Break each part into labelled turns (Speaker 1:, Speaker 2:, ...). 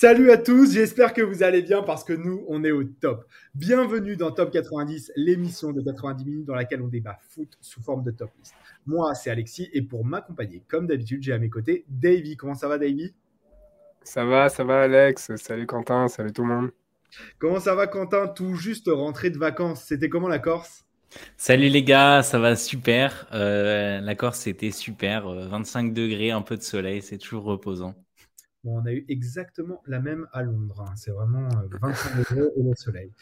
Speaker 1: Salut à tous, j'espère que vous allez bien parce que nous, on est au top. Bienvenue dans Top 90, l'émission de 90 minutes dans laquelle on débat foot sous forme de top list. Moi, c'est Alexis et pour m'accompagner, comme d'habitude, j'ai à mes côtés Davy. Comment ça va, Davy?
Speaker 2: Ça va, ça va, Alex. Salut Quentin, salut tout le monde.
Speaker 1: Comment ça va, Quentin? Tout juste rentré de vacances. C'était comment la Corse?
Speaker 3: Salut les gars, ça va super. Euh, la Corse, c'était super. 25 degrés, un peu de soleil, c'est toujours reposant.
Speaker 1: Bon, on a eu exactement la même à Londres. hein. C'est vraiment euh, 25 degrés et le soleil.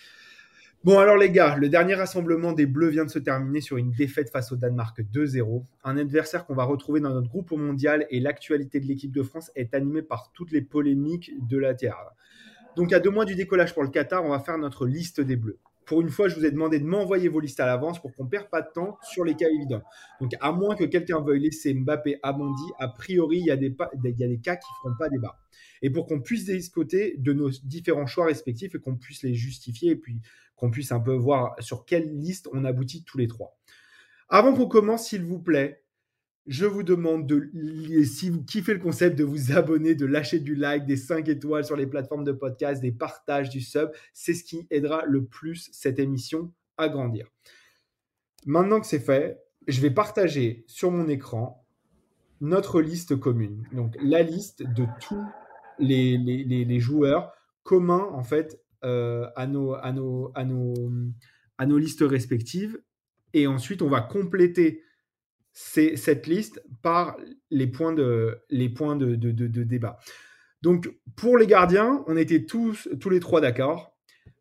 Speaker 1: Bon, alors les gars, le dernier rassemblement des Bleus vient de se terminer sur une défaite face au Danemark 2-0. Un adversaire qu'on va retrouver dans notre groupe au mondial et l'actualité de l'équipe de France est animée par toutes les polémiques de la Terre. Donc, à deux mois du décollage pour le Qatar, on va faire notre liste des Bleus. Pour une fois, je vous ai demandé de m'envoyer vos listes à l'avance pour qu'on ne perde pas de temps sur les cas évidents. Donc, à moins que quelqu'un veuille laisser Mbappé à a priori, il y, a des pa- il y a des cas qui ne feront pas débat. Et pour qu'on puisse discuter de nos différents choix respectifs et qu'on puisse les justifier et puis qu'on puisse un peu voir sur quelle liste on aboutit tous les trois. Avant qu'on commence, s'il vous plaît, je vous demande de, si vous kiffez le concept, de vous abonner, de lâcher du like, des 5 étoiles sur les plateformes de podcast, des partages, du sub. C'est ce qui aidera le plus cette émission à grandir. Maintenant que c'est fait, je vais partager sur mon écran notre liste commune. Donc la liste de tous les, joueurs communs en fait euh, à, nos, à nos listes respectives. Et ensuite, on va compléter ces- cette liste par les points de, les points de, de- débat. Donc, pour les gardiens, on était tous, tous les trois d'accord.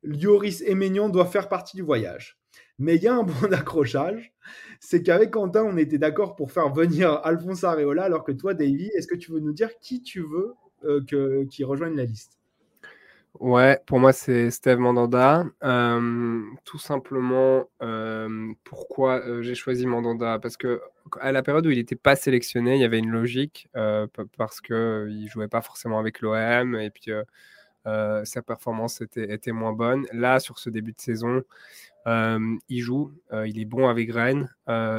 Speaker 1: Lloris et Maignan doivent faire partie du voyage. Mais il y a un point d'accrochage, c'est qu'avec Quentin, on était d'accord pour faire venir Alphonse Areola, alors que toi, Davy, est-ce que tu veux nous dire qui tu veux euh, qui rejoigne la liste?
Speaker 2: Ouais, pour moi, c'est Steve Mandanda. Euh, tout simplement, euh, pourquoi euh, j'ai choisi Mandanda? Parce que à la période où il n'était pas sélectionné, il y avait une logique, parce que il jouait pas forcément avec l'OM et puis sa performance était, moins bonne. Là, sur ce début de saison, il joue, il est bon avec Rennes.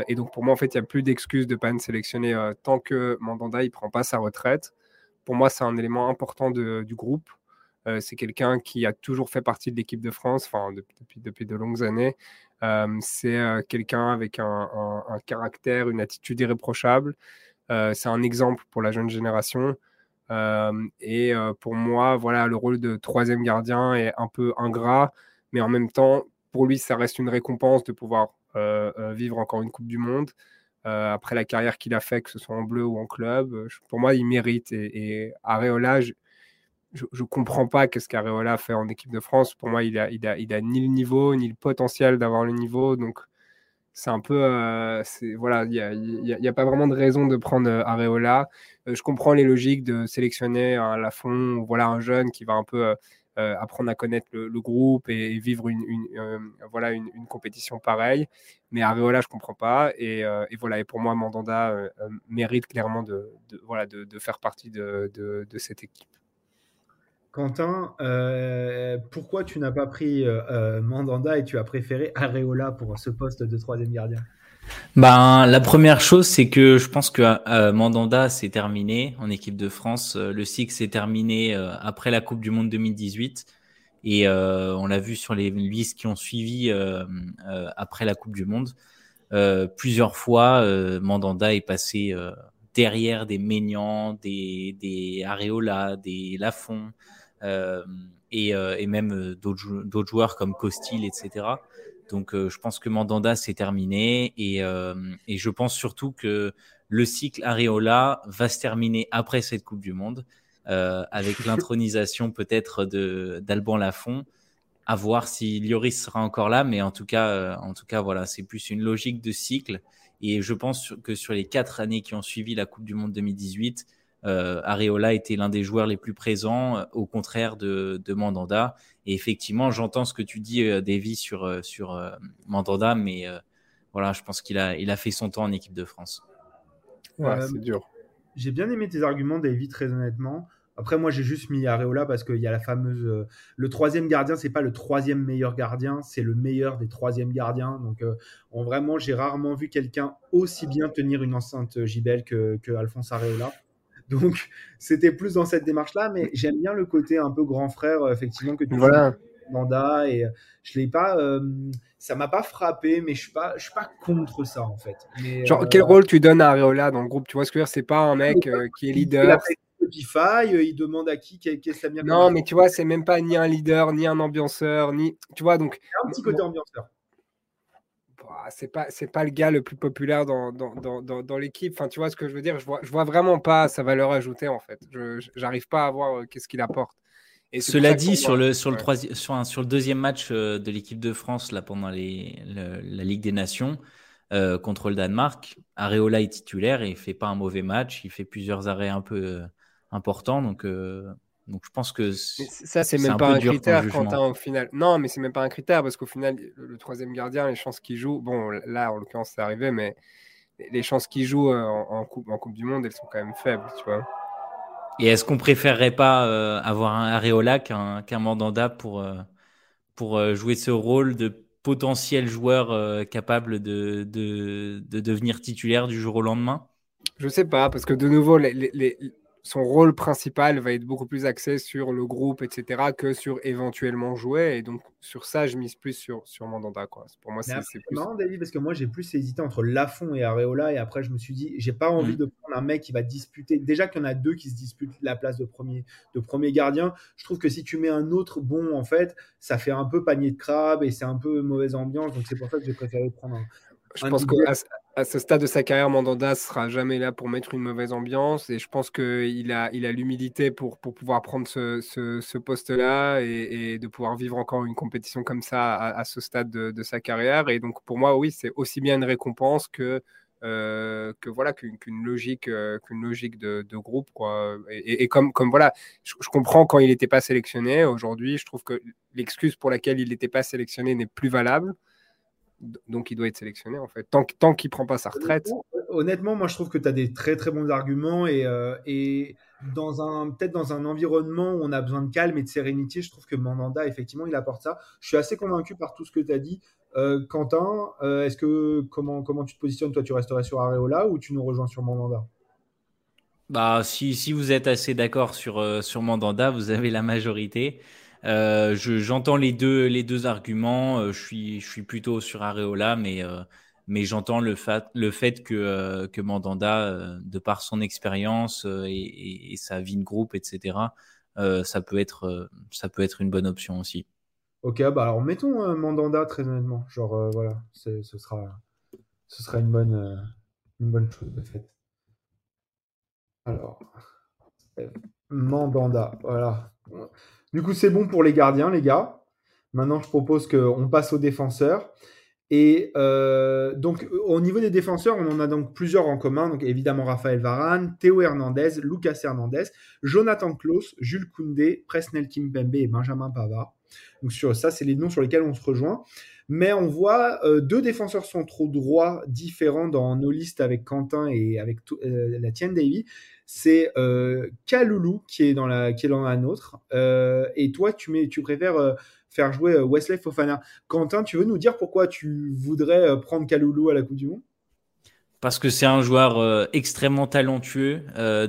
Speaker 2: et donc, pour moi, en fait, il n'y a plus d'excuses de ne pas me sélectionner euh, tant que Mandanda ne prend pas sa retraite. Pour moi, c'est un élément important du groupe. Euh, c'est quelqu'un qui a toujours fait partie de l'équipe de France, enfin, de- depuis, depuis de longues années. Euh, c'est euh, quelqu'un avec un, caractère, une attitude irréprochable. C'est un exemple pour la jeune génération. Et pour moi, voilà, le rôle de troisième gardien est un peu ingrat, mais en même temps, pour lui, ça reste une récompense de pouvoir vivre encore une Coupe du Monde. Après la carrière qu'il a fait, que ce soit en bleu ou en club, pour moi, il mérite. Et, et ne comprends pas qu'est-ce qu'Areola fait en équipe de France. Pour moi, il a, il a, il a ni le niveau, ni le potentiel d'avoir le niveau. Donc, c'est un peu. euh, voilà, il n'y a, pas vraiment de raison de prendre euh, Areola. Euh, je comprends les logiques de sélectionner un Lafont, voilà, un jeune qui va un peu apprendre à connaître le, groupe et, vivre une, voilà, une, compétition pareille. Mais Areola, je comprends pas. Et, voilà, et pour moi, Mandanda mérite clairement de, voilà, de, faire partie de cette équipe.
Speaker 1: Quentin, euh, pourquoi tu n'as pas pris euh, euh, Mandanda et tu as préféré Areola pour ce poste de troisième gardien?
Speaker 3: Ben, la première chose, c'est que je pense que Mandanda s'est terminé en équipe de France. Le cycle s'est terminé après la Coupe du Monde 2018. Et on l'a vu sur les listes qui ont suivi après la Coupe du Monde. Plusieurs fois, Mandanda est passé derrière des Maignan, des, des Areola, des Lafont, et, euh, et même euh, d'autres jou- d'autres joueurs comme Costil, etc. Donc, euh, je pense que Mandanda c'est terminé et, euh, et je pense surtout que le cycle Areola va se terminer après cette Coupe du Monde euh, avec l'intronisation peut-être de d'Alban Lafont. À voir si Lloris sera encore là, mais en tout cas, euh, en tout cas, voilà, c'est plus une logique de cycle. Et je pense que sur les quatre années qui ont suivi la Coupe du Monde 2018, Areola était l'un des joueurs les plus présents, au contraire de, de Mandanda. Et effectivement, j'entends ce que tu dis, Davy, sur, sur Mandanda, mais voilà, je pense qu'il a, il a fait son temps en équipe de France.
Speaker 2: Ouais, c'est dur.
Speaker 1: J'ai bien aimé tes arguments, David, très honnêtement. Après, moi, j'ai juste mis Areola parce qu'il y a la fameuse. Euh, le troisième gardien, c'est pas le troisième meilleur gardien, c'est le meilleur des troisièmes gardiens. Donc, euh, vraiment, j'ai rarement vu quelqu'un aussi bien tenir une enceinte JBL que, que Alphonse Areola. Donc, c'était plus dans cette démarche-là, mais j'aime bien le côté un peu grand frère, euh, effectivement, que tu
Speaker 2: voilà.
Speaker 1: mandat. Et je l'ai pas. ça m'a pas frappé, mais je suis pas, je suis pas contre ça, en fait.
Speaker 2: Genre, quel rôle tu donnes à Areola dans le groupe? Tu vois ce que je veux dire? C'est pas un mec qui est leader.
Speaker 1: Spotify, euh, il demande à qui qu'est-ce
Speaker 2: que Non, mais tu vois, c'est même pas ni un leader, ni un ambianceur, ni. Tu vois, donc.
Speaker 1: un petit côté ambianceur.
Speaker 2: Bah, c'est pas c'est pas le gars le plus populaire dans, dans, dans, dans l'équipe. Enfin, tu vois ce que je veux dire? Je vois je vois vraiment pas sa valeur ajoutée en fait. Je j'arrive pas à voir euh, qu'est-ce qu'il apporte.
Speaker 3: Et Cela dit, sur le sur le troisième sur, sur le deuxième match euh, de l'équipe de France là pendant les, la Ligue des Nations, contre le Danemark. Areola est titulaire et il fait pas un mauvais match. Il fait plusieurs arrêts un peu, important. Donc, euh, donc je pense que
Speaker 2: ça, c'est même pas un critère quand au final. Non, mais c'est même pas un critère parce qu'au final, le, troisième gardien, les chances qu'il joue, bon, là en l'occurrence, c'est arrivé, mais les chances qu'il joue euh, en, coupe, en Coupe du Monde, elles sont quand même faibles, tu vois.
Speaker 3: Et est-ce qu'on préférerait pas euh, avoir un Areola qu'un Mandanda pour, pour jouer ce rôle de potentiel joueur capable de, de, de, devenir titulaire du jour au lendemain?
Speaker 2: Je sais pas, parce que de nouveau, les, les, son rôle principal va être beaucoup plus axé sur le groupe, etc., que sur éventuellement jouer. Et donc, sur ça, je mise plus sur, sur Mandanda. Quoi. Pour moi, c'est
Speaker 1: plus... marrant, David, parce que moi, j'ai plus hésité entre Lafont et Areola. Et après, je me suis dit, j'ai pas envie mm. de prendre un mec qui va disputer. Déjà qu'il y en a deux qui se disputent la place de premier, de premier gardien. Je trouve que si tu mets un autre bon, en fait, ça fait un peu panier de crabe et c'est un peu mauvaise ambiance. Donc, c'est pour ça que j'ai préféré prendre un.
Speaker 2: Je pense qu'à à ce stade de sa carrière, Mandanda sera jamais là pour mettre une mauvaise ambiance et je pense qu'il a, il a l'humilité pour, pour pouvoir prendre ce, ce, poste-là et, de pouvoir vivre encore une compétition comme ça à, ce stade de, sa carrière. Et donc pour moi, oui, c'est aussi bien une récompense que, euh, que voilà qu'une logique, euh, qu'une logique de, groupe. Et, comme, comme voilà, je comprends quand il n'était pas sélectionné. Aujourd'hui, je trouve que l'excuse pour laquelle il n'était pas sélectionné n'est plus valable donc il doit être sélectionné en fait. Tant, tant qu'il prend pas sa retraite.
Speaker 1: Honnêtement, moi je trouve que tu as des très très bons arguments et, euh, et dans un peut-être dans un environnement où on a besoin de calme et de sérénité, je trouve que Mandanda effectivement il apporte ça. Je suis assez convaincu par tout ce que tu as dit. Euh, Quentin, euh, est-ce que comment comment tu te positionnes? Toi Tu resterais sur Areola ou tu nous rejoins sur Mandanda?
Speaker 3: Bah si, si vous êtes assez d'accord sur sur Mandanda, vous avez la majorité. Euh, j'entends les deux, les deux arguments. Euh, je, suis, je suis plutôt sur Areola, mais, euh, mais j'entends le fait, le fait que, que Mandanda, de par son expérience et, sa vie de groupe, etc., ça, peut être, ça peut être une bonne option aussi.
Speaker 1: Ok, bah alors mettons Mandanda très honnêtement. Genre, voilà, ce sera, ce sera une, bonne, une bonne chose de fait. Alors, Mandanda, voilà. Du coup, c'est bon pour les gardiens, les gars. Maintenant, je propose qu'on passe aux défenseurs. Et euh, donc, au niveau des défenseurs, on en a donc plusieurs en commun. Donc, évidemment, Raphaël Varane, Théo Hernandez, Lucas Hernandez, Jonathan Klaus, Jules Koundé, Presnel Kimpembe et Benjamin Pavard. Donc, sur ça, c'est les noms sur lesquels on se rejoint. Mais on voit euh, deux défenseurs centraux droits différents dans nos listes avec Quentin et avec euh, la tienne, Davy c'est euh, Kaloulou qui est dans la, qui est dans nôtre. Euh, et toi, tu, mets, tu préfères faire jouer Wesley Fofana. Quentin, tu veux nous dire pourquoi tu voudrais prendre Kaloulou à la Coupe du Monde?
Speaker 3: Parce que c'est un joueur extrêmement talentueux,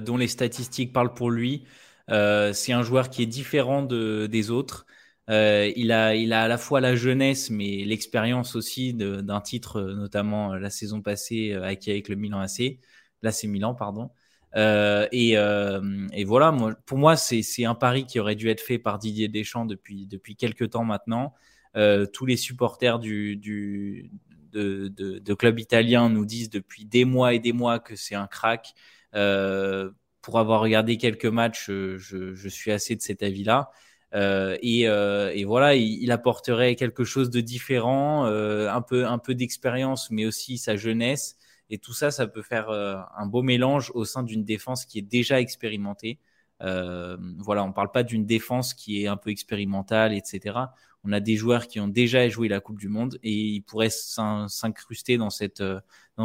Speaker 3: dont les statistiques parlent pour lui. c'est un joueur qui est différent de, des autres. Il, a, il a à la fois la jeunesse, mais l'expérience aussi d'un titre, notamment la saison passée acquis avec le Milan AC. Là, c'est Milan, pardon. Euh, et, euh, et, voilà, moi, pour moi, c'est un pari qui aurait dû être fait par Didier Deschamps depuis, depuis quelques temps maintenant. Euh, tous les supporters du, du, de, de, de, club italien nous disent depuis des mois et des mois que c'est un crack. Euh, pour avoir regardé quelques matchs, je, je suis assez de cet avis-là. Euh, et, et, voilà, il, apporterait quelque chose de différent, un peu, un peu d'expérience, mais aussi sa jeunesse Et tout ça, ça peut faire un beau mélange au sein d'une défense qui est déjà expérimentée. voilà, on ne parle pas d'une défense qui est un peu expérimentale, etc. On a des joueurs qui ont déjà joué la Coupe du Monde et ils pourraient s'incruster dans, cette,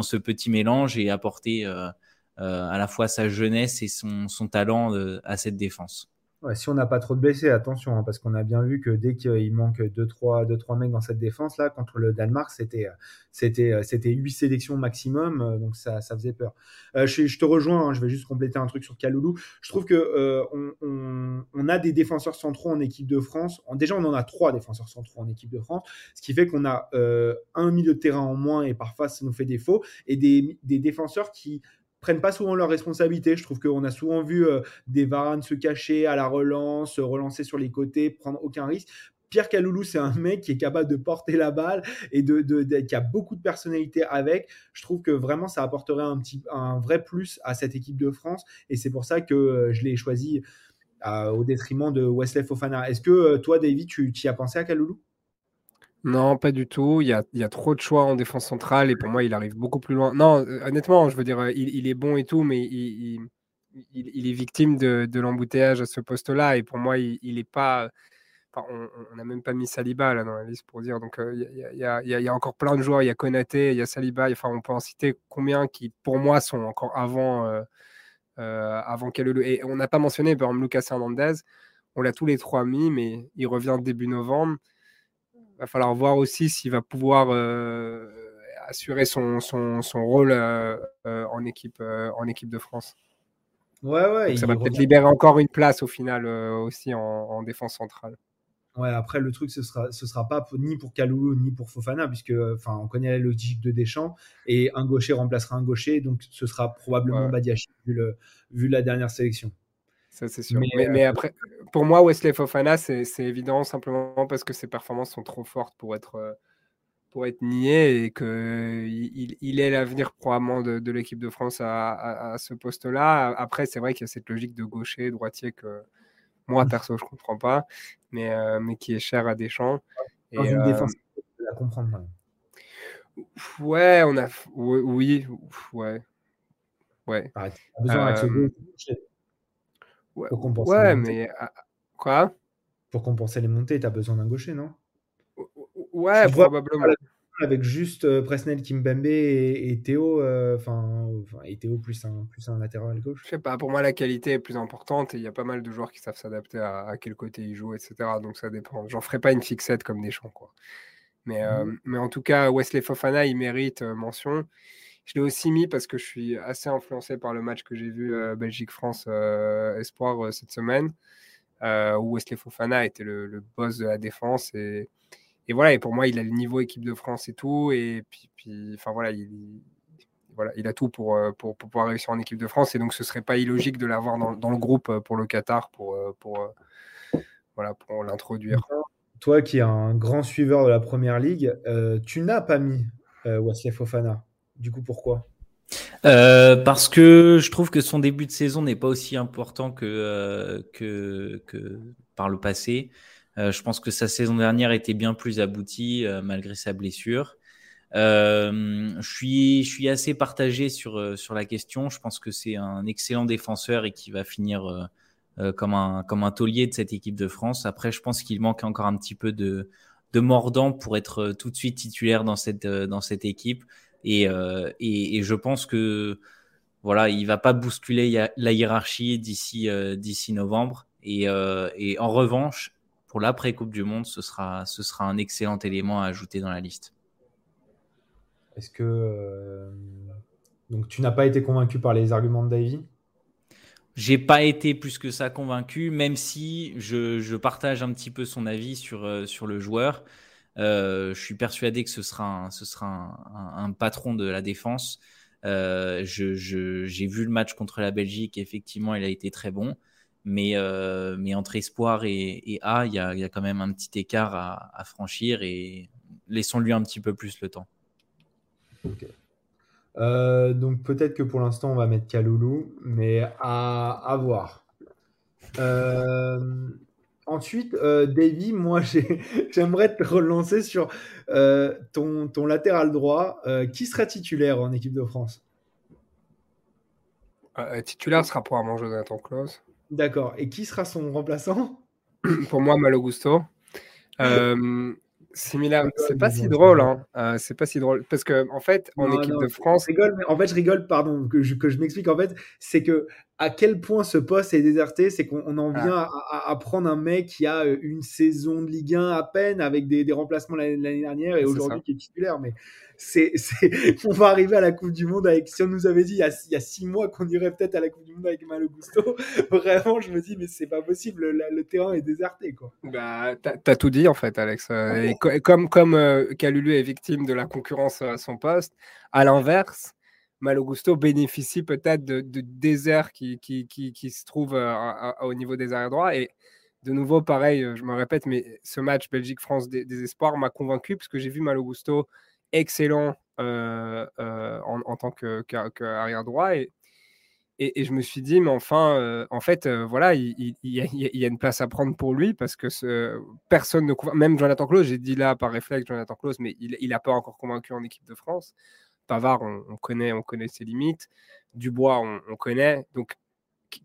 Speaker 3: ce petit mélange et apporter à la fois sa jeunesse et son, son talent à cette défense
Speaker 1: si on n'a pas trop de blessés, attention, hein, parce qu'on a bien vu que dès qu'il manque 2-3 deux, trois mecs dans cette défense, là, contre le Danemark, c'était c'était c'était 8 sélections maximum, euh, donc ça, ça faisait peur. Euh, je, te rejoins, hein, je vais juste compléter un truc sur Kaloulou. Je trouve que euh, on, a des défenseurs centraux en équipe de France. Déjà, on en a trois défenseurs centraux en équipe de France, ce qui fait qu'on a un milieu de terrain en moins et parfois ça nous fait défaut, et des défenseurs qui prennent pas souvent leurs responsabilités. Je trouve qu'on a souvent vu euh, des Varane se cacher à la relance, relancer sur les côtés, prendre aucun risque. Pierre Caloulou, c'est un mec qui est capable de porter la balle et de, qui a beaucoup de personnalité avec. Je trouve que vraiment ça apporterait un, petit, un vrai plus à cette équipe de France et c'est pour ça que euh, je l'ai choisi euh, au détriment de Wesley Fofana. Est-ce que toi, David, tu, y as pensé à Kaloulou
Speaker 2: non, pas du tout. Il y a, trop de choix en défense centrale et pour moi, il arrive beaucoup plus loin. Non, euh, honnêtement, je veux dire, il, il est bon et tout, mais il, est victime de, l'embouteillage à ce poste-là. Et pour moi, il n'est pas. On n'a même pas mis Saliba là dans la liste pour dire. Donc, il y, a, encore plein de joueurs. Il y a Konaté, il y a Saliba. Enfin, on peut en citer combien qui, pour moi, sont encore avant, euh, euh, avant Et on n'a pas mentionné, par exemple, Lucas Hernandez. On l'a tous les trois mis, mais il revient début novembre va falloir voir aussi s'il va pouvoir euh, assurer son, son, son rôle euh, euh, en, équipe, en équipe de France.
Speaker 1: Ouais, ouais.
Speaker 2: ça va peut-être libérer encore une place au final aussi en, défense centrale.
Speaker 1: Ouais, après le truc ce sera ce sera pas ni pour Kaloulou ni pour Fofana puisque enfin on connaît la logique de Deschamps et un gaucher remplacera un gaucher donc ce sera probablement vu le vu la dernière sélection.
Speaker 2: Ça, c'est sûr. Mais, euh, après, pour moi, Wesley Fofana, c'est évident simplement parce que ses performances sont trop fortes pour être, euh, pour être niées et qu'il il est l'avenir probablement de, l'équipe de France à, ce poste-là. Après, c'est vrai qu'il y a cette logique de gaucher, droitier que moi, mmh. perso, je ne comprends pas, mais, euh, mais qui est cher à Deschamps.
Speaker 1: Dans et, une défense, la comprendre.
Speaker 2: Ouais, on a. Oui, ouais. Ouais. Ah, besoin Ouais, pour compenser ouais mais ah, quoi?
Speaker 1: Pour compenser les montées, tu as besoin d'un gaucher, non?
Speaker 2: Ouais, probablement.
Speaker 1: Avec juste euh, Presnel, Kimbembe et, et Théo, euh, enfin, et Théo plus un, plus un latéral gauche.
Speaker 2: Je sais pas, pour moi la qualité est plus importante et il y a pas mal de joueurs qui savent s'adapter à, quel côté ils jouent, etc. Donc ça dépend. J'en ferai pas une fixette comme des champs, quoi. Mais, euh, mmh. mais en tout cas, Wesley Fofana, il mérite mention. Je l'ai aussi mis parce que je suis assez influencé par le match que j'ai vu euh, Belgique-France euh, Espoir euh, cette semaine, où Wesley Fofana était le, boss de la défense. Et, voilà, et pour moi, il a le niveau équipe de France et tout. Et puis, voilà, il, a tout pour, pour, pouvoir réussir en équipe de France. Et donc, ce serait pas illogique de l'avoir dans, dans, le groupe pour le Qatar pour, pour, voilà, pour l'introduire.
Speaker 1: Toi qui es un grand suiveur de la première ligue, tu n'as pas mis Wesley Fofana? Du coup, pourquoi?
Speaker 3: Euh, parce que je trouve que son début de saison n'est pas aussi important que, euh, que, que, par le passé. Euh, je pense que sa saison dernière était bien plus aboutie malgré sa blessure. je, suis, je suis assez partagé sur, sur la question. Je pense que c'est un excellent défenseur et qui va finir comme, un, comme un taulier de cette équipe de France. Après, je pense qu'il manque encore un petit peu de, de mordant pour être tout de suite titulaire dans cette, dans cette équipe. Euh, et, et, je pense que voilà, il va pas bousculer la hiérarchie d'ici euh, d'ici novembre. Et, euh, et, en revanche, pour l'après Coupe du Monde, ce sera ce sera un excellent élément à ajouter dans la liste.
Speaker 1: Est-ce que donc tu n'as pas été convaincu par les arguments de Davy?
Speaker 3: J'ai pas été plus que ça convaincu, même si je, je, partage un petit peu son avis sur, sur le joueur. Euh, je suis persuadé que ce sera un, patron de la défense. Euh, j'ai vu le match contre la Belgique, effectivement, il a été très bon. Mais, euh, entre espoir et, A, il y, a, quand même un petit écart à, franchir et laissons-lui un petit peu plus le temps.
Speaker 1: Donc peut-être que pour l'instant on va mettre Kaloulou, mais à voir. Euh, ensuite, euh, Davy, moi, j'aimerais te relancer sur euh, ton, ton, latéral droit. Euh, qui sera titulaire en équipe de France?
Speaker 2: Titulaire sera probablement Jonathan Klaus.
Speaker 1: D'accord. Et qui sera son remplaçant?
Speaker 2: Pour moi, Malo Gusto. Similaire, c'est pas si drôle, hein. Euh, c'est pas si drôle parce que en fait, en équipe de France,
Speaker 1: je rigole, mais en fait, je rigole, pardon, que je, que je m'explique. En fait, c'est que à quel point ce poste est déserté, c'est qu'on en vient ah. à, prendre un mec qui a euh, une saison de Ligue 1 à peine avec des, des remplacements l'année dernière et aujourd'hui qui est titulaire. Mais c'est, on va arriver à la Coupe du Monde avec. Si on nous avait dit il y a, il y a six mois qu'on irait peut-être à la Coupe du Monde avec Malo Gusto, vraiment, je me dis mais c'est pas possible, le, terrain est déserté quoi.
Speaker 2: Bah, t'as, as tout dit en fait, Alex. Euh, et comme comme euh, Calulu est victime de la concurrence à son poste, à l'inverse. Malo Gusto bénéficie peut-être de, de désert qui, qui, se trouve euh, au niveau des arrières droits. Et de nouveau, pareil, je me répète, mais ce match Belgique-France des, des, espoirs m'a convaincu parce que j'ai vu Malo Gusto excellent euh, euh, en, tant qu'arrière droit. Et, je me suis dit, mais enfin, euh, en fait, voilà, il, y a, une place à prendre pour lui parce que personne ne Même Jonathan Claus, j'ai dit là par réflexe Jonathan Claus, mais il n'a pas encore convaincu en équipe de France. Pavard, on, connaît, on connaît ses limites. Dubois, on, connaît. Donc,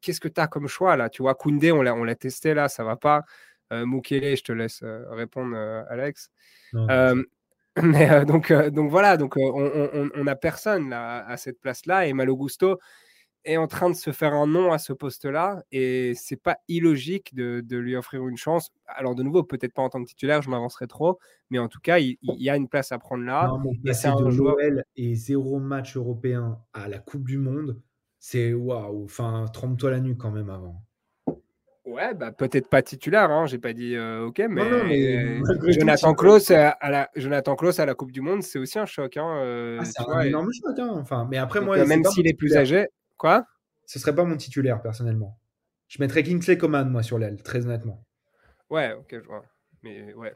Speaker 2: qu'est-ce que tu as comme choix là? Tu vois, Koundé, on l'a testé là, ça va pas. Mukele, je te laisse répondre, Alex. Mais euh, donc, euh, donc voilà, donc euh, on n'a personne là, à cette place-là et Malo Gusto est en train de se faire un nom à ce poste-là et c'est pas illogique de, de, lui offrir une chance. Alors de nouveau, peut-être pas en tant que titulaire, je m'avancerai trop, mais en tout cas, il, y a une place à prendre là.
Speaker 1: Non, et c'est de joueur... et zéro match européen à la Coupe du Monde, c'est waouh. Enfin, trompe-toi la nuque quand même avant.
Speaker 2: Ouais, bah, peut-être pas titulaire, hein, j'ai pas dit euh, ok, mais, Jonathan Klaus à, la Jonathan Klaus à la Coupe du Monde, c'est aussi un choc. Hein, euh,
Speaker 1: ah, c'est un énorme choc. Hein, enfin, mais après moi,
Speaker 2: même s'il est plus âgé, quoi?
Speaker 1: Ce serait pas mon titulaire personnellement. Je mettrais Kingsley Coman moi sur l'aile, très honnêtement.
Speaker 2: Ouais, ok, je vois. Mais ouais.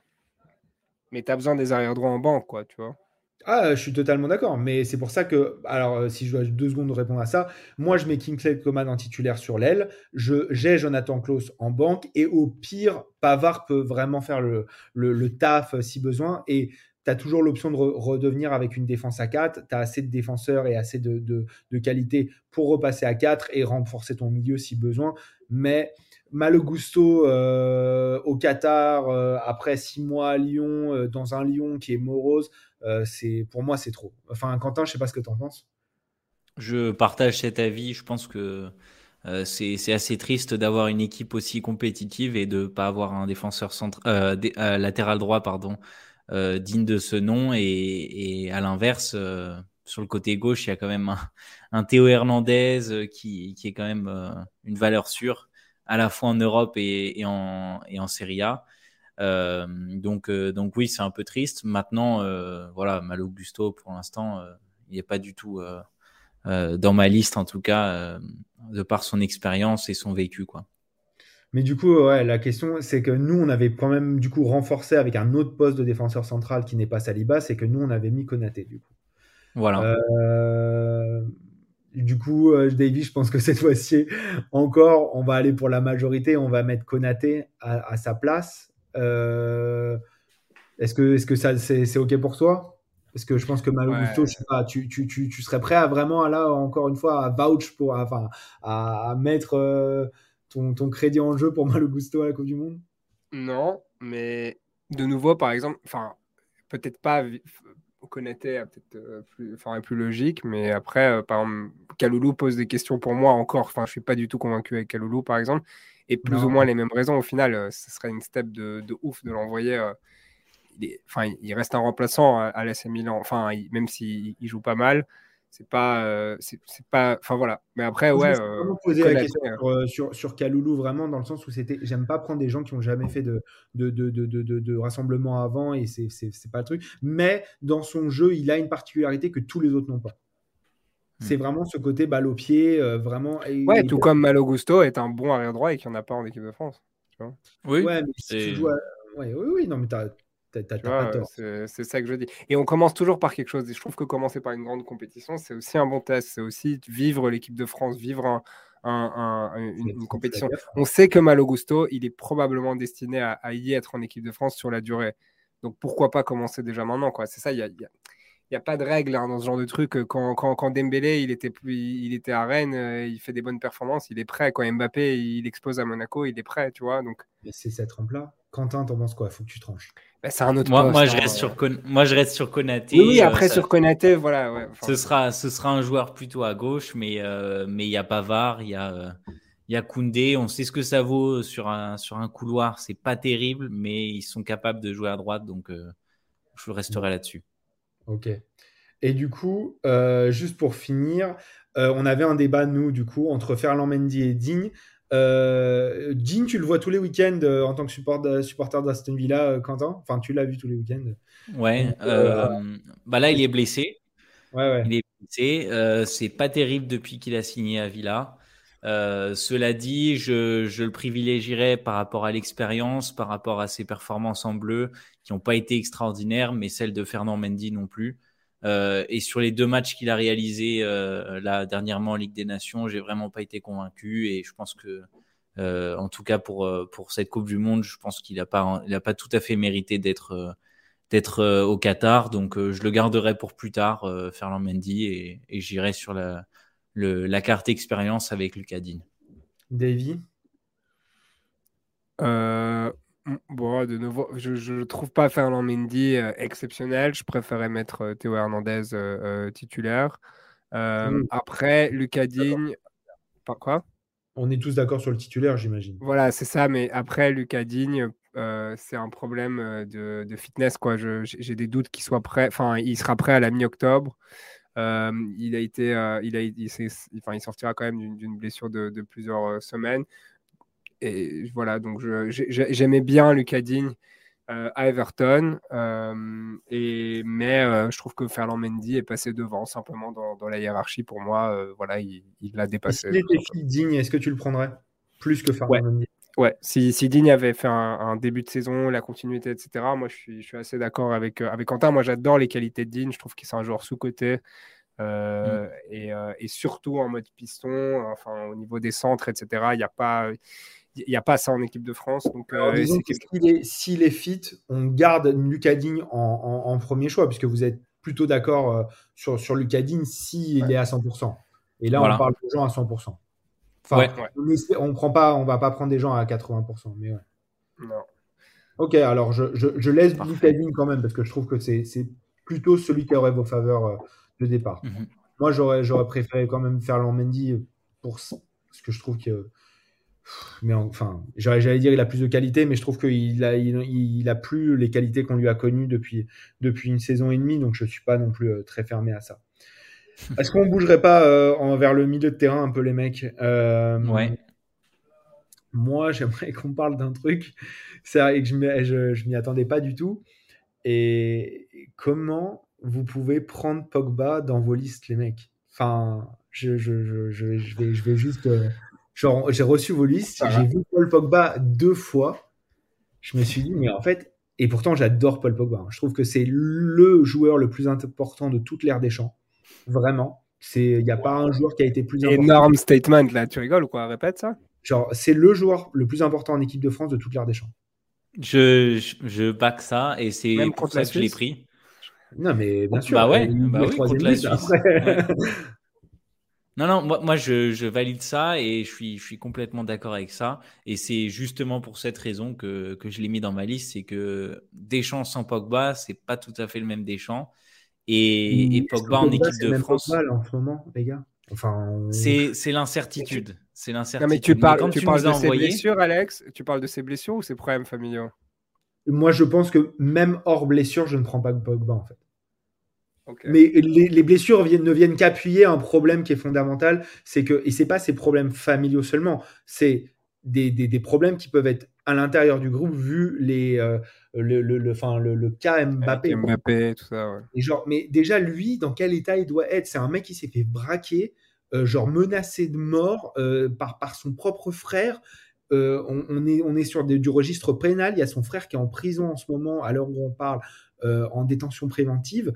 Speaker 2: Mais t'as besoin des arrière droits en banque, quoi, tu vois.
Speaker 1: Ah, je suis totalement d'accord. Mais c'est pour ça que, alors, euh, si je dois deux secondes de répondre à ça, moi, je mets Kingsley Coman en titulaire sur l'aile. J'ai Jonathan Klaus en banque. Et au pire, Pavard peut vraiment faire le, le, taf euh, si besoin. Et tu as toujours l'option de redevenir avec une défense à 4. Tu as assez de défenseurs et assez de, de, qualité pour repasser à 4 et renforcer ton milieu si besoin. Mais Malo Gusto euh, au Qatar, après six mois à Lyon, dans un Lyon qui est morose, euh, c'est pour moi c'est trop. Enfin, Quentin, je sais pas ce que tu en penses.
Speaker 3: Je partage cet avis. Je pense que euh, c'est assez triste d'avoir une équipe aussi compétitive et de pas avoir un défenseur centre, euh, latéral droit pardon, digne de ce nom. Et, à l'inverse, sur le côté gauche, il y a quand même un, Théo Hernandez qui, qui, est quand même une valeur sûre à la fois en Europe et, et en, et en Serie A. Euh, donc, euh, donc oui, c'est un peu triste. Maintenant, euh, voilà, Malo Gusto, pour l'instant, il n'est pas du tout dans ma liste, en tout cas, de par son expérience et son vécu, quoi.
Speaker 1: Mais du coup, ouais, la question, c'est que nous, on avait quand même du coup renforcé avec un autre poste de défenseur central qui n'est pas Saliba, c'est que nous, on avait mis Konaté, du coup.
Speaker 3: Voilà.
Speaker 1: du coup, Davy, je pense que cette fois-ci, encore, on va aller pour la majorité, on va mettre Konaté à, à sa place. Euh, est-ce que, est-ce que ça, c'est, OK pour toi? Parce que je pense que Malo Gusto, je sais pas, tu, tu, tu, tu, serais prêt à vraiment, là, encore une fois, à vouch pour, enfin, à, mettre euh, ton, ton, crédit en jeu pour Malo Gusto à la Coupe du Monde?
Speaker 2: Non, mais de nouveau, par exemple, enfin, peut-être pas Konaté peut-être euh, plus, enfin, plus logique, mais après, par exemple, Kaloulou pose des questions pour moi encore. Enfin, je suis pas du tout convaincu avec Kaloulou, par exemple et plus ou moins les mêmes raisons. Au final, euh, ce serait une step de, ouf de l'envoyer. Euh, il, enfin, il reste un remplaçant à, l'AC Milan. Enfin, même s'il joue pas mal, c'est pas, euh, c'est pas. Enfin voilà. Mais après, ouais.
Speaker 1: Je poser la question sur, sur, sur, Kaloulou vraiment dans le sens où c'était. J'aime pas prendre des gens qui ont jamais fait de de, de, de, de rassemblement avant et c'est pas le truc. Mais dans son jeu, il a une particularité que tous les autres n'ont pas. C'est vraiment ce côté balle au pied, euh, vraiment.
Speaker 2: ouais, tout comme Malo Gusto est un bon arrière droit et qu'il n'y en a pas en équipe de France.
Speaker 3: oui,
Speaker 1: ouais, mais si tu joues oui, oui, non, mais t'as.
Speaker 2: C'est ça que je dis. Et on commence toujours par quelque chose. Et je trouve que commencer par une grande compétition, c'est aussi un bon test. C'est aussi vivre l'équipe de France, vivre une, compétition. On sait que Malo Gusto, il est probablement destiné à, y être en équipe de France sur la durée. Donc pourquoi pas commencer déjà maintenant. C'est ça, il y a, n'y a pas de règle hein, dans ce genre de truc. Quand, quand, quand Dembélé il était, il à Rennes, euh, il fait des bonnes performances, il est prêt. Quand Mbappé il expose à Monaco, il est prêt, tu vois? Donc...
Speaker 1: Mais c'est cette rampe-là. Quentin, t'en penses quoi? Faut que tu tranches.
Speaker 2: Bah, c'est un autre
Speaker 3: moi, moi, je hein, reste sur moi, je reste sur Konaté.
Speaker 2: Oui, euh, après sur Konaté, voilà.
Speaker 3: ce, sera, ce sera un joueur plutôt à gauche, mais euh, mais il y a Pavard, il y a. il y a Koundé, on sait ce que ça vaut sur un, sur un couloir, c'est pas terrible, mais ils sont capables de jouer à droite, donc je resterai là-dessus.
Speaker 1: Ok. Et du coup, euh, juste pour finir, euh, on avait un débat, nous, du coup, entre Ferland Mendy et Digne. Euh, Digne, tu le vois tous les week-ends en tant que supporter d'Aston Villa, Quentin Enfin, tu l'as vu tous les week-ends
Speaker 3: Ouais. bah là, il est blessé.
Speaker 1: Ouais, ouais.
Speaker 3: Il est blessé. c'est pas terrible depuis qu'il a signé à Villa. cela dit, je, je, le privilégierais par rapport à l'expérience, par rapport à ses performances en bleu, qui n'ont pas été extraordinaires, mais celles de Fernand Mendy non plus. Euh, et sur les deux matchs qu'il a réalisés euh, là dernièrement en Ligue des Nations, j'ai vraiment pas été convaincu et je pense que euh, en tout cas pour pour cette Coupe du Monde, je pense qu'il a pas il a pas tout à fait mérité d'être d'être au Qatar. Donc je le garderai pour plus tard, Ferland Mendy, et, et j'irai sur la le, la carte expérience avec Lucas Digne.
Speaker 1: Davy?
Speaker 2: Bon, de nouveau, je ne trouve pas Fernand Mendy euh, exceptionnel. Je préférais mettre euh, Théo Hernandez euh, titulaire. Mmh. Après, Lucas Digne. Pas quoi?
Speaker 1: On est tous d'accord sur le titulaire, j'imagine.
Speaker 2: Voilà, c'est ça. Mais après, Lucas Digne, c'est un problème de, fitness. quoi. J'ai des doutes qu'il soit prêt. Enfin, il sera prêt à la mi-octobre. il a été, il a, il, enfin, il sortira quand même d'une blessure de, de, plusieurs semaines et voilà, donc j'aimais bien Lucas Digne euh, à Everton, euh, et, mais euh, je trouve que Ferland Mendy est passé devant simplement dans, la hiérarchie. Pour moi, voilà, il l'a dépassé.
Speaker 1: Si était Digne, est-ce que tu le prendrais plus que Ferland Mendy?
Speaker 2: Ouais, si, si, Digne avait fait un, début de saison, la continuité, etc., moi je suis, je suis assez d'accord avec, avec Quentin. Moi j'adore les qualités de Digne, je trouve qu'il est un joueur sous-côté. Mm. et, et, surtout en mode piston, enfin au niveau des centres, etc. Il n'y a pas, il n'y a pas ça en équipe de France. Donc,
Speaker 1: euh, s'il est, fit, on garde Lucas Digne en, premier choix, puisque vous êtes plutôt d'accord euh, sur, sur Lucas Digne s'il est à 100%. Et là, on parle de gens à 100%. Enfin, on, prend pas, on va pas prendre des gens à 80%. Mais
Speaker 2: Non.
Speaker 1: Ok, alors je, je, laisse Lucas Digne quand même, parce que je trouve que c'est plutôt celui qui aurait vos faveurs euh, de départ. Mhm. Moi, j'aurais préféré quand même faire Mendy pour ce que je trouve que mais enfin, j'allais dire il a plus de qualité, mais je trouve qu'il a, il, a plus les qualités qu'on lui a connues depuis, depuis une saison et demie, donc je suis pas non plus euh, très fermé à ça. Est-ce qu'on bougerait pas euh, vers le milieu de terrain un peu les mecs?
Speaker 3: Euh, Ouais.
Speaker 1: Moi, j'aimerais qu'on parle d'un truc. C'est vrai que je, m'y attendais pas du tout. Et comment vous pouvez prendre Pogba dans vos listes, les mecs? Enfin, je, je, je, vais, je vais juste Genre, j'ai reçu vos listes, j'ai vu Paul Pogba deux fois. Je me suis dit, mais en fait, et pourtant j'adore Paul Pogba. Hein. Je trouve que c'est le joueur le plus important de toute l'ère des champs. Vraiment. Il n'y a pas un joueur qui a été plus
Speaker 2: important. Énorme statement là, tu rigoles ou quoi? Répète ça.
Speaker 1: Genre, c'est le joueur le plus important en équipe de France de toute l'ère des champs.
Speaker 3: Je, je, back ça et c'est pour ça que je l'ai pris.
Speaker 1: Non, mais bien sûr.
Speaker 3: Bah ouais, bah oui, contre la Suisse. Non, non, moi, moi je, je, valide ça et je suis, je suis complètement d'accord avec ça. Et c'est justement pour cette raison que, que je l'ai mis dans ma liste, c'est que Deschamps sans Pogba, c'est pas tout à fait le même Deschamps. Et, et Pogba en équipe de France.
Speaker 1: en ce moment, les gars. Enfin,
Speaker 3: c'est l'incertitude. C'est l'incertitude.
Speaker 2: mais tu parles, tu, parles de ses blessures, Alex Tu parles de ses blessures ou ses problèmes familiaux?
Speaker 1: Moi, je pense que même hors blessure, je ne prends pas Pogba en fait. Mais les, blessures viennent, ne viennent qu'appuyer un problème qui est fondamental, c'est que et c'est pas ces problèmes familiaux seulement, c'est des, des, problèmes qui peuvent être à l'intérieur du groupe vu les euh, le, le, le, le, le, cas Mbappé.
Speaker 2: Mbappé, tout ça. Ouais.
Speaker 1: Et genre, mais déjà lui, dans quel état il doit être? C'est un mec qui s'est fait braquer, euh, genre menacé de mort euh, par par son propre frère. On, on, est on est sur du registre pénal. Il y a son frère qui est en prison en ce moment à l'heure où on parle en détention préventive.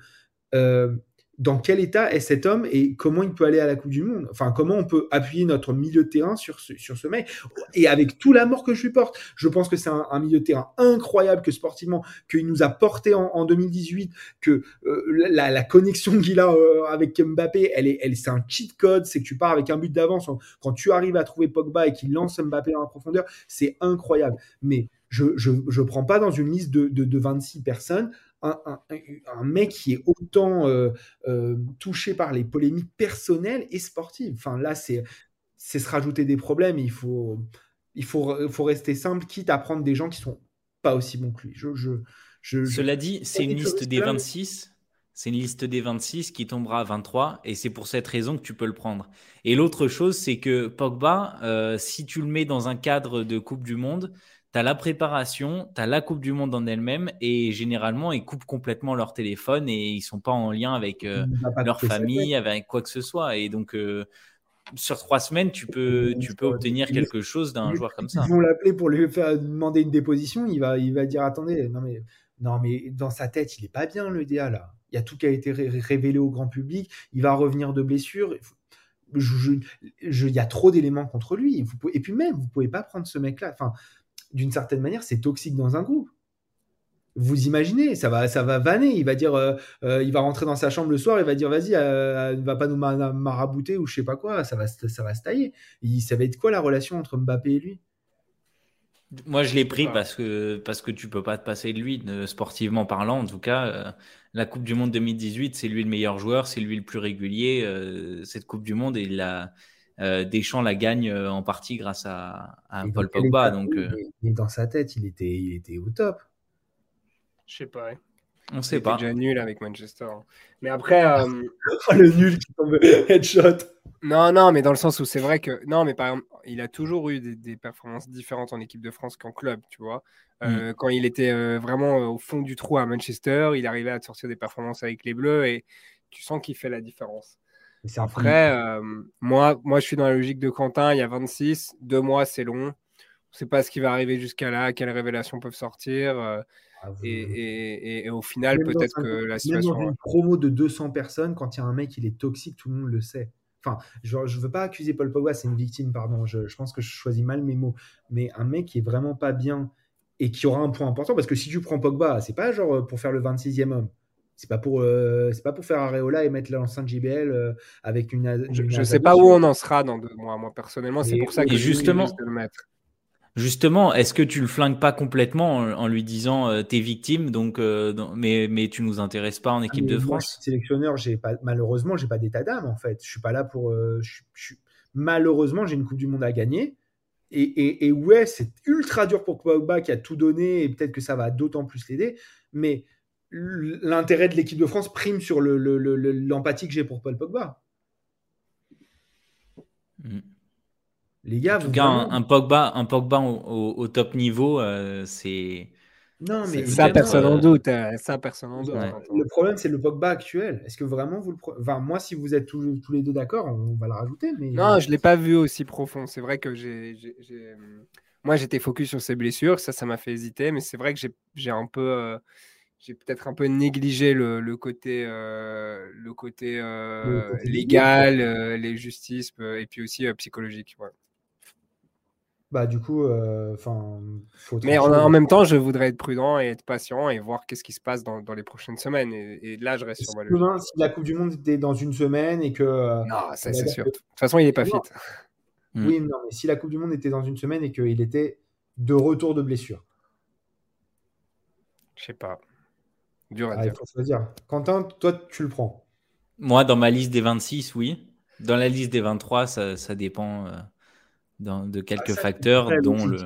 Speaker 1: Euh, dans quel état est cet homme et comment il peut aller à la Coupe du Monde? Enfin, comment on peut appuyer notre milieu de terrain sur ce, sur ce mec? Et avec tout l'amour que je lui porte, je pense que c'est un, milieu de terrain incroyable que sportivement, qu'il nous a porté en, 2018, que euh, la, la, connexion qu'il a euh, avec Mbappé, elle est, c'est un cheat code, c'est que tu pars avec un but d'avance. Quand tu arrives à trouver Pogba et qu'il lance Mbappé en profondeur, c'est incroyable. Mais je ne prends pas dans une liste de, de 26 personnes un, mec qui est autant euh, euh, touché par les polémiques personnelles et sportives. Enfin, là, c'est se rajouter des problèmes. Il faut, il faut, faut rester simple, quitte à prendre des gens qui sont pas aussi bons que lui. Je, je,
Speaker 3: Cela dit, c'est une liste des 26. C'est une liste des 26 qui tombera à 23 et c'est pour cette raison que tu peux le prendre. Et l'autre chose, c'est que Pogba, euh, si tu le mets dans un cadre de Coupe du Monde, tu as la préparation, tu as la Coupe du Monde en elle-même, et généralement, ils coupent complètement leur téléphone et ils sont pas en lien avec euh, leur famille, avec quoi que ce soit. Et donc, euh, sur trois semaines, tu peux, tu peux obtenir quelque chose d'un joueur comme ça.
Speaker 1: Ils vont l'appeler pour lui faire demander une déposition. Il va, il va dire Attendez, non mais, non, mais dans sa tête, il est pas bien, le DA, là. Il y a tout qui a été révélé au grand public. Il va revenir de blessure. il y a trop d'éléments contre lui. et puis même, vous pouvez pas prendre ce mec-là. Enfin, d'une certaine manière, c'est toxique dans un groupe. Vous imaginez, ça va, ça va vanner. Il va dire, euh, euh, il va rentrer dans sa chambre le soir, il va dire, vas-y, euh, ne va pas nous marabouter ou je sais pas quoi. Ça va, ça va se tailler. ça va être quoi la relation entre Mbappé et lui?
Speaker 3: Moi, je l'ai pris parce que parce que tu peux pas te passer de lui, sportivement parlant. En tout cas, la Coupe du Monde 2018, c'est lui le meilleur joueur, c'est lui le plus régulier. cette Coupe du Monde, il a euh, Deschamps la gagne euh, en partie grâce à, Paul Pogba. Donc,
Speaker 1: euh, dans sa tête, il était, il était au top.
Speaker 2: Je sais pas.
Speaker 3: On sait pas.
Speaker 2: déjà nul avec Manchester. Hein. Mais après.
Speaker 1: Oh, le nul qui tombe headshot.
Speaker 2: Non, non, mais dans le sens où c'est vrai que. Non, mais par exemple, il a toujours eu des, performances différentes en équipe de France qu'en club, tu vois. Mm. Quand il était vraiment au fond du trou à Manchester, il arrivait à sortir des performances avec les Bleus et tu sens qu'il fait la différence. Après, euh, moi, moi, je suis dans la logique de Quentin. Il y a 26. Deux mois, c'est long. On ne sait pas ce qui va arriver jusqu'à là, quelles révélations peuvent sortir. Euh, ah, et, au final, peut-être que la situation.
Speaker 1: Même dans une promo de 200 personnes, quand il y a un mec, il est toxique, tout le monde le sait. Enfin, je ne veux pas accuser Paul Pogba, c'est une victime, pardon. Je, je, pense que je choisis mal mes mots. Mais un mec qui est vraiment pas bien et qui aura un point important, parce que si tu prends Pogba, c'est pas genre pour faire le 26e homme. C'est pas pour euh, c'est pas pour faire Areola et mettre l'enceinte JBL euh, avec une.
Speaker 2: je ne sais pas où on en sera dans deux mois. Moi personnellement, c'est pour ça que
Speaker 3: justement. Je le mettre. Justement, est-ce que tu le flingues pas complètement en, lui disant euh, t'es victime, donc mais mais tu nous intéresses pas en ah, équipe de France.
Speaker 1: je suis sélectionneur, j'ai pas malheureusement j'ai pas d'état d'âme en fait. Je suis pas là pour. Malheureusement, j'ai une Coupe du Monde à gagner. Et, et, et ouais, c'est ultra dur pour Pogba qui a tout donné et peut-être que ça va d'autant plus l'aider. Mais l'intérêt de l'équipe de France prime sur l'empathie le, que j'ai pour Paul Pogba.
Speaker 3: Mm. Les gars, en tout cas, un, Pogba, un Pogba au, top niveau, euh, c'est.
Speaker 2: Non, mais ça, personne en doute. Hein. Ça, personne en doute.
Speaker 1: Le problème, c'est le Pogba actuel. Est-ce que vraiment vous le. Enfin, moi, si vous êtes tous, les deux d'accord, on va le rajouter. Mais...
Speaker 2: Non, je ne l'ai pas vu aussi profond. C'est vrai que j'ai. Moi, j'étais focus sur ses blessures. Ça, ça m'a fait hésiter. Mais c'est vrai que j'ai un peu. Euh, j'ai peut-être un peu négligé le, côté, euh, le côté, euh, légal, euh, les justices et puis aussi psychologique.
Speaker 1: Bah du coup, enfin.
Speaker 2: Mais en, même temps, je voudrais être prudent et être patient et voir qu'est-ce qui se passe dans, les prochaines semaines. Et, là, je reste sur
Speaker 1: ma Si la Coupe du Monde était dans une semaine et que.
Speaker 2: non, ça c'est sûr. De toute façon, il n'est pas fit.
Speaker 1: Oui, non, mais si la Coupe du Monde était dans une semaine et qu'il était de retour de blessure.
Speaker 2: Je sais pas. Dur à
Speaker 1: ah, dire. Quentin, toi, tu le prends
Speaker 3: Moi, dans ma liste des 26, oui. Dans la liste des 23, ça, dépend euh, de quelques ah, facteurs, dont le.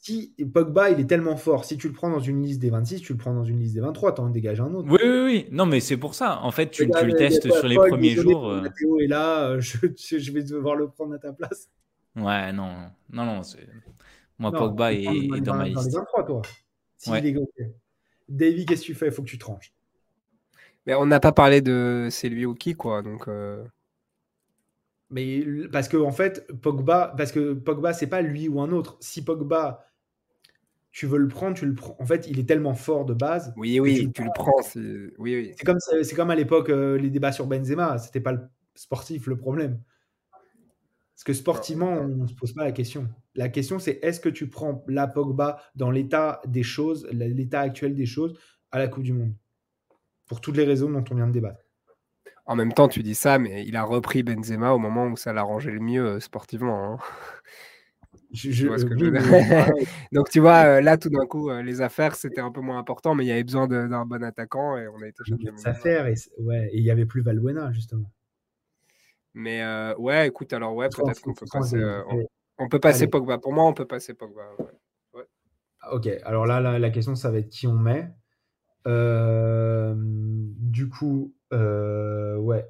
Speaker 1: Si Pogba, il est tellement fort, si tu le prends dans une liste des 26, tu le prends dans une liste des 23, tu en dégages un autre.
Speaker 3: Oui, oui, oui. Non, mais c'est pour ça. En fait, tu, le testes sur les premiers jours.
Speaker 1: Euh... Est là, euh, je, vais devoir le prendre à ta place.
Speaker 3: Ouais, non. Non, non. Moi, Pogba est, dans, ma liste. Dans les
Speaker 1: 23, toi. Si ouais. Davy, qu'est-ce que tu fais? Il faut que tu tranches.
Speaker 2: Mais on n'a pas parlé de c'est lui ou qui, quoi. Donc. Euh.
Speaker 1: Mais parce que en fait, Pogba, parce que Pogba, c'est pas lui ou un autre. Si Pogba tu veux le prendre, tu le prends. En fait, il est tellement fort de base.
Speaker 2: Oui, oui, tu, le prends. C'est oui, oui.
Speaker 1: comme, c'est comme à l'époque, euh, les débats sur Benzema. C'était pas le sportif le problème. Parce que sportivement, on ne se pose pas la question. La question, c'est est-ce que tu prends la Pogba dans l'état des choses, l'état actuel des choses, à la Coupe du Monde? Pour toutes les raisons dont on vient de débattre.
Speaker 2: En même temps, tu dis ça, mais il a repris Benzema au moment où ça l'arrangeait le mieux sportivement. Hein. Donc tu vois, euh, là tout d'un coup, euh, les affaires c'était un peu moins important, mais il y avait besoin d'un bon attaquant et on a été
Speaker 1: champion. Les affaires et ouais, il y avait plus Valbuena justement.
Speaker 2: Mais euh, ouais, écoute, alors ouais, peut-être qu'on peut passer, on, peut passer Pogba. Pour moi, on peut passer Pogba.
Speaker 1: Ah, ok, alors là, la, question ça va être qui on met. du coup, ouais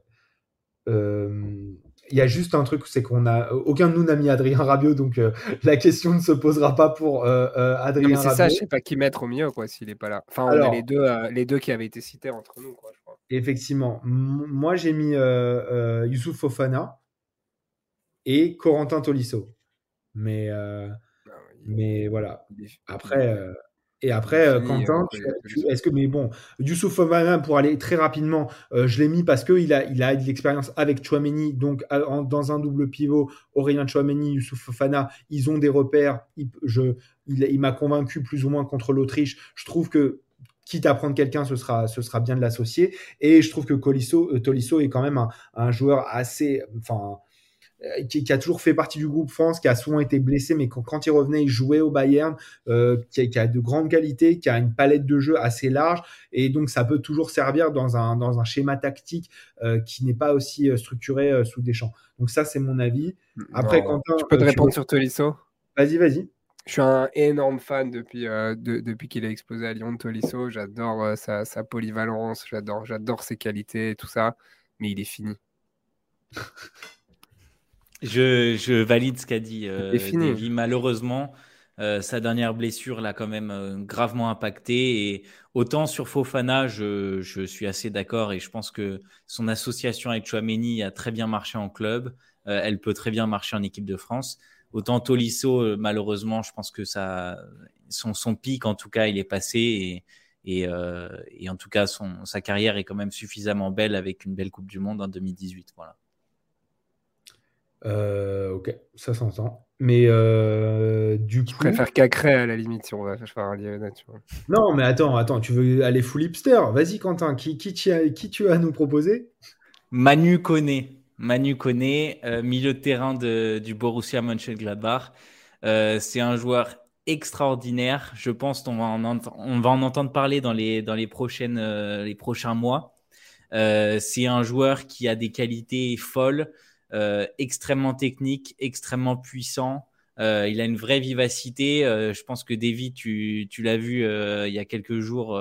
Speaker 1: il y a juste un truc, c'est qu'on a aucun de nous n'a mis Adrien Rabiot, donc euh, la question ne se posera pas pour euh, euh, Adrien Rabiot.
Speaker 2: C'est ça, je sais pas qui mettre au milieu, quoi, s'il n'est pas là. Enfin, on a les deux, les deux qui avaient été cités entre nous, quoi, je crois.
Speaker 1: Effectivement, moi j'ai mis Youssouf Fofana et Corentin Tolisso, mais ah mais voilà. Après. Et après, euh, Quentin, est-ce que, mais bon, Youssouf Fofana, pour aller très rapidement, euh, je l'ai mis parce qu'il a, il a de l'expérience avec Chouameni, donc dans un double pivot, Aurélien Chouameni, Youssouf Fofana, ils ont des repères. Il, je, il, m'a convaincu plus ou moins contre l'Autriche. Je trouve que quitte à prendre quelqu'un, ce sera, ce sera bien de l'associer. Et je trouve que Colisso, euh, Tolisso est quand même un, un joueur assez, enfin, euh, qui, a toujours fait partie du groupe France, qui a souvent été blessé, mais quand, il revenait, il jouait au Bayern, euh, qui, a, de grandes qualités, qui a une palette de jeu assez large, et donc ça peut toujours servir dans un, dans un schéma tactique euh, qui n'est pas aussi structuré sous des champs. Donc ça, c'est mon avis. Après, quand
Speaker 2: tu peux te répondre sur Tolisso
Speaker 1: Vas-y, vas-y.
Speaker 2: Je suis un énorme fan depuis, depuis qu'il a explosé à Lyon de Tolisso. J'adore sa, sa, polyvalence, j'adore ses qualités et tout ça, mais il est fini.
Speaker 3: Je, valide ce qu'a dit euh, Malheureusement, euh, sa dernière blessure l'a quand même euh, gravement impacté. Et autant sur Fofana, je, suis assez d'accord et je pense que son association avec Chouameni a très bien marché en club. elle peut très bien marcher en équipe de France. Autant Tolisso, malheureusement, je pense que ça, son, son pic, en tout cas, il est passé. Et, et, en tout cas, son, sa carrière est quand même suffisamment belle avec une belle Coupe du Monde en 2018. Voilà.
Speaker 1: Euh, ok, ça s'entend. Mais euh, du coup. Je
Speaker 2: préfère Cacré à la limite si on va faire un lien
Speaker 1: Non, mais attends, attends, tu veux aller full hipster? Vas-y, Quentin, qui, qui, tu as, qui tu as à nous proposer?
Speaker 3: Manu Koné. Manu Koné, euh, milieu de terrain de, du Borussia Mönchengladbach. Euh, c'est un joueur extraordinaire. Je pense qu'on va, en on va en entendre parler dans les, dans les, prochaines, les prochains mois. c'est un joueur qui a des qualités folles. Euh, extrêmement technique, extrêmement puissant. Euh, il a une vraie vivacité. Euh, je pense que Davy, tu, tu l'as vu il y a quelques jours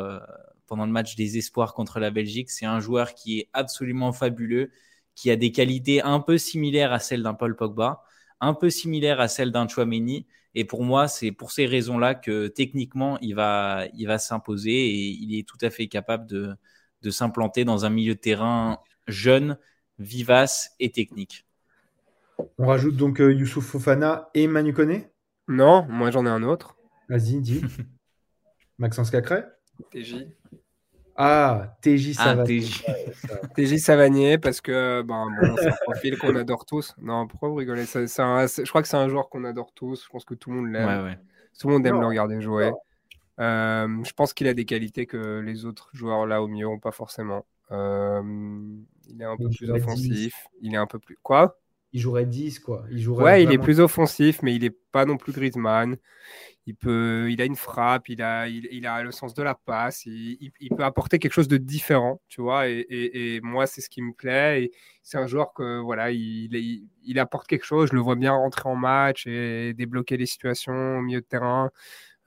Speaker 3: pendant le match des espoirs contre la Belgique. C'est un joueur qui est absolument fabuleux, qui a des qualités un peu similaires à celles d'un Paul Pogba, un peu similaires à celles d'un Chouameni. Et pour moi, c'est pour ces raisons-là que techniquement, il va, il va s'imposer et il est tout à fait capable de, de s'implanter dans un milieu de terrain jeune, vivace et technique.
Speaker 1: On rajoute donc euh, Youssouf Fofana et Manu Koné?
Speaker 2: Non, moi j'en ai un autre.
Speaker 1: Vas-y, dis. Maxence Cacré?
Speaker 2: TJ.
Speaker 1: Ah, TJ ah, Savanier.
Speaker 2: TJ Savanier, parce que ben, c'est un profil qu'on adore tous. Non, pourquoi vous rigolez? Je crois que c'est un joueur qu'on adore tous. Je pense que tout le monde l'aime. Tout le monde aime le regarder jouer. Euh, je pense qu'il a des qualités que les autres joueurs là au milieu n'ont pas forcément. Euh, il est un peu plus offensif. Il est un peu plus. Quoi?
Speaker 1: Il jouerait 10, quoi.
Speaker 2: Il jouerait ouais, il est plus offensif, mais il n'est pas non plus Griezmann. Il, peut, il a une frappe, il a, il, a le sens de la passe, il, peut apporter quelque chose de différent, tu vois. Et, moi, c'est ce qui me plaît. Et c'est un joueur que, voilà, il, il, apporte quelque chose. Je le vois bien rentrer en match et débloquer les situations au milieu de terrain.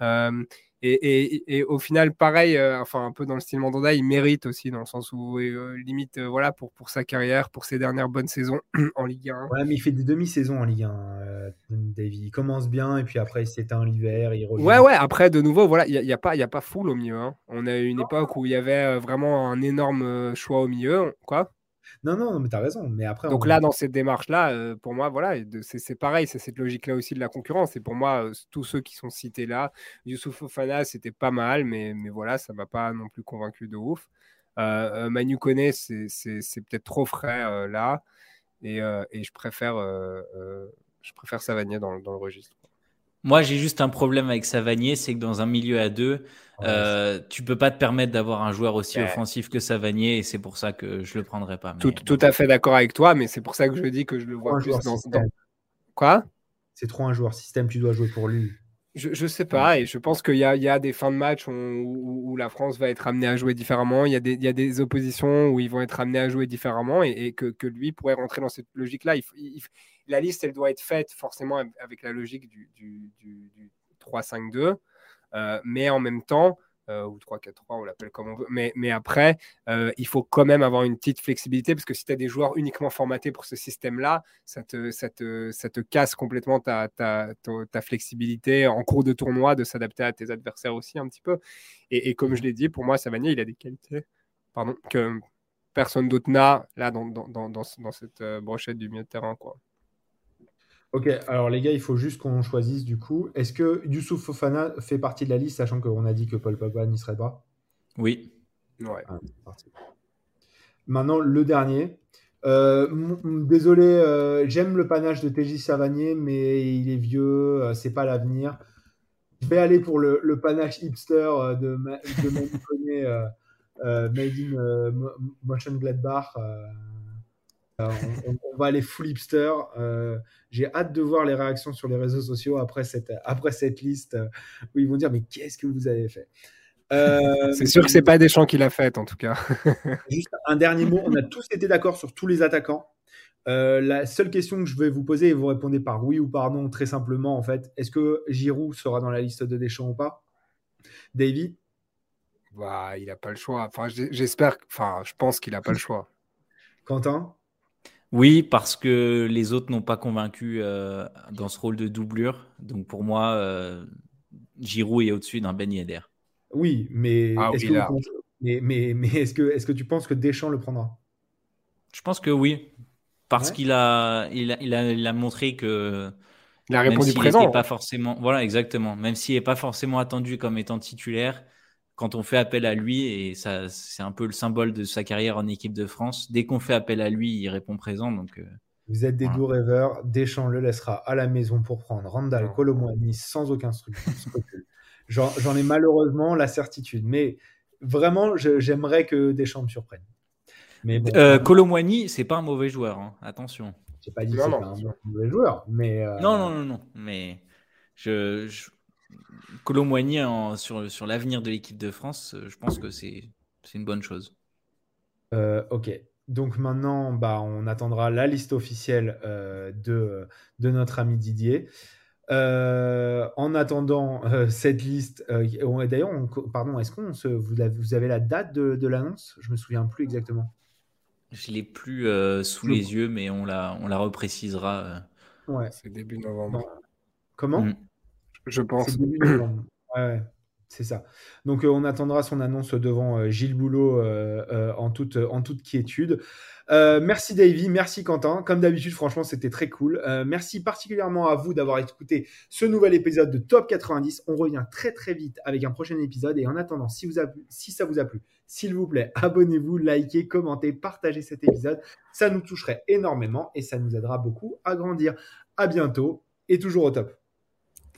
Speaker 2: Euh, et, au final, pareil, euh, enfin un peu dans le style Mandanda, il mérite aussi dans le sens où euh, limite, euh, voilà, pour, pour sa carrière, pour ses dernières bonnes saisons en Ligue 1.
Speaker 1: Ouais, mais il fait des demi-saisons en Ligue 1, David. Il commence bien et puis après il s'éteint l'hiver, il
Speaker 2: revient. Ouais, ouais. Après, de nouveau, voilà, il n'y a, a, pas, il a pas full au milieu. Hein. On a eu une époque où il y avait vraiment un énorme choix au milieu, quoi.
Speaker 1: Non, non, mais tu as raison. Mais après,
Speaker 2: Donc là, dans cette démarche-là, euh, pour moi, voilà, c'est pareil, c'est cette logique-là aussi de la concurrence. Et pour moi, euh, tous ceux qui sont cités là, Youssouf Fofana, c'était pas mal, mais, mais voilà, ça m'a pas non plus convaincu de ouf. Euh, Manu Koné, c'est peut-être trop frais là. Et, et, je préfère, je préfère Savanier dans, dans le registre.
Speaker 3: Moi, j'ai juste un problème avec Savanier, c'est que dans un milieu à deux, euh, tu peux pas te permettre d'avoir un joueur aussi offensif que Savanier, et c'est pour ça que je le prendrai pas.
Speaker 2: Tout, tout, à fait d'accord avec toi, mais c'est pour ça que je dis que je le vois plus dans, dans... Quoi?
Speaker 1: C'est trop un joueur système, tu dois jouer pour lui.
Speaker 2: Je, je sais pas, et je pense qu'il y, y a, des fins de match où, où, la France va être amenée à jouer différemment. Il y, a des, il y, a des, oppositions où ils vont être amenés à jouer différemment et, et que, que, lui pourrait rentrer dans cette logique-là. Il, la liste, elle doit être faite forcément avec la logique du, du, du, 3-5-2, euh, mais en même temps, euh, ou 3-4-3, on l'appelle comme on veut. Mais, après, euh, il faut quand même avoir une petite flexibilité parce que si tu as des joueurs uniquement formatés pour ce système-là, ça te, ça, te, ça te casse complètement ta, ta, ta, flexibilité en cours de tournoi de s'adapter à tes adversaires aussi un petit peu. Et, comme je l'ai dit, pour moi, Savanier, il a des qualités que personne d'autre n'a là dans, dans, dans, dans cette brochette du milieu de terrain. Quoi.
Speaker 1: Ok, alors les gars, il faut juste qu'on choisisse du coup. Est-ce que Youssouf Fofana fait partie de la liste, sachant qu'on a dit que Paul Pogba n'y serait pas?
Speaker 3: Oui.
Speaker 2: Ouais.
Speaker 1: Ah, Maintenant, le dernier. Euh, désolé, euh, j'aime le panache de TJ Savanier, mais il est vieux, euh, c'est pas l'avenir. Je vais aller pour le, panache hipster de, de Made in Motion Gladbach. Euh, on, va aller full hipster. Euh, j'ai hâte de voir les réactions sur les réseaux sociaux après cette, après cette liste euh, où ils vont dire mais qu'est-ce que vous avez fait?
Speaker 2: C'est sûr que c'est pas Deschamps qui l'a fait en tout cas.
Speaker 1: juste un dernier mot. On a tous été d'accord sur tous les attaquants. la seule question que je vais vous poser et vous répondez par oui ou par non très simplement en fait. Est-ce que Giroud sera dans la liste de Deschamps ou pas? David
Speaker 2: bah, il n'a pas le choix. Enfin, j'espère. Enfin, je pense qu'il n'a pas le choix.
Speaker 1: Quentin?
Speaker 3: Oui, parce que les autres n'ont pas convaincu euh, dans ce rôle de doublure. Donc pour moi, euh, Giroud est au-dessus d'un Ben Yedder.
Speaker 1: Oui, mais ah est-ce que, mais, mais, est-ce que, est que tu penses que Deschamps le prendra?
Speaker 3: Je pense que oui, parce qu'il a il, a, il, a, montré que
Speaker 2: il a répondu présent.
Speaker 3: Pas forcément, voilà, exactement. Même s'il n'est pas forcément attendu comme étant titulaire, quand on fait appel à lui, et ça, c'est un peu le symbole de sa carrière en équipe de France, dès qu'on fait appel à lui, il répond présent. Donc, euh,
Speaker 1: Vous êtes des doux rêveurs. Deschamps le laissera à la maison pour prendre Randall Colomwani sans aucun scrupule. J'en ai malheureusement la certitude. Mais vraiment, j'aimerais que Deschamps me surprenne.
Speaker 3: Mais bon, euh, Colomwani, c'est pas un mauvais joueur. Hein. Attention.
Speaker 1: J'ai pas dit que c'est un mauvais joueur, mais euh,
Speaker 3: non, non, non, non. Mais je Colomboigny sur, sur l'avenir de l'équipe de France, euh, je pense que c'est une bonne chose.
Speaker 1: Euh, ok. Donc maintenant, bah, on attendra la liste officielle euh, de, de notre ami Didier. en attendant cette liste, d'ailleurs, pardon, est-ce qu'on se, vous, avez, vous avez la date de, de l'annonce? Je me souviens plus exactement.
Speaker 3: Je l'ai plus sous les yeux, mais on la, on la reprécisera.
Speaker 1: Ouais.
Speaker 2: C'est début novembre.
Speaker 1: Comment? Mm
Speaker 2: je pense.
Speaker 1: C'est ça. Donc, euh, on attendra son annonce devant euh, Gilles Boulot euh, en, toute, en toute quiétude. merci Davy, merci Quentin. Comme d'habitude, franchement, c'était très cool. merci particulièrement à vous d'avoir écouté ce nouvel épisode de Top 90. On revient très très vite avec un prochain épisode. Et en attendant, si, vous si ça vous a plu, s'il vous plaît, abonnez-vous, likez, commentez, partagez cet épisode. Ça nous toucherait énormément et ça nous aidera beaucoup à grandir. À bientôt et toujours au top.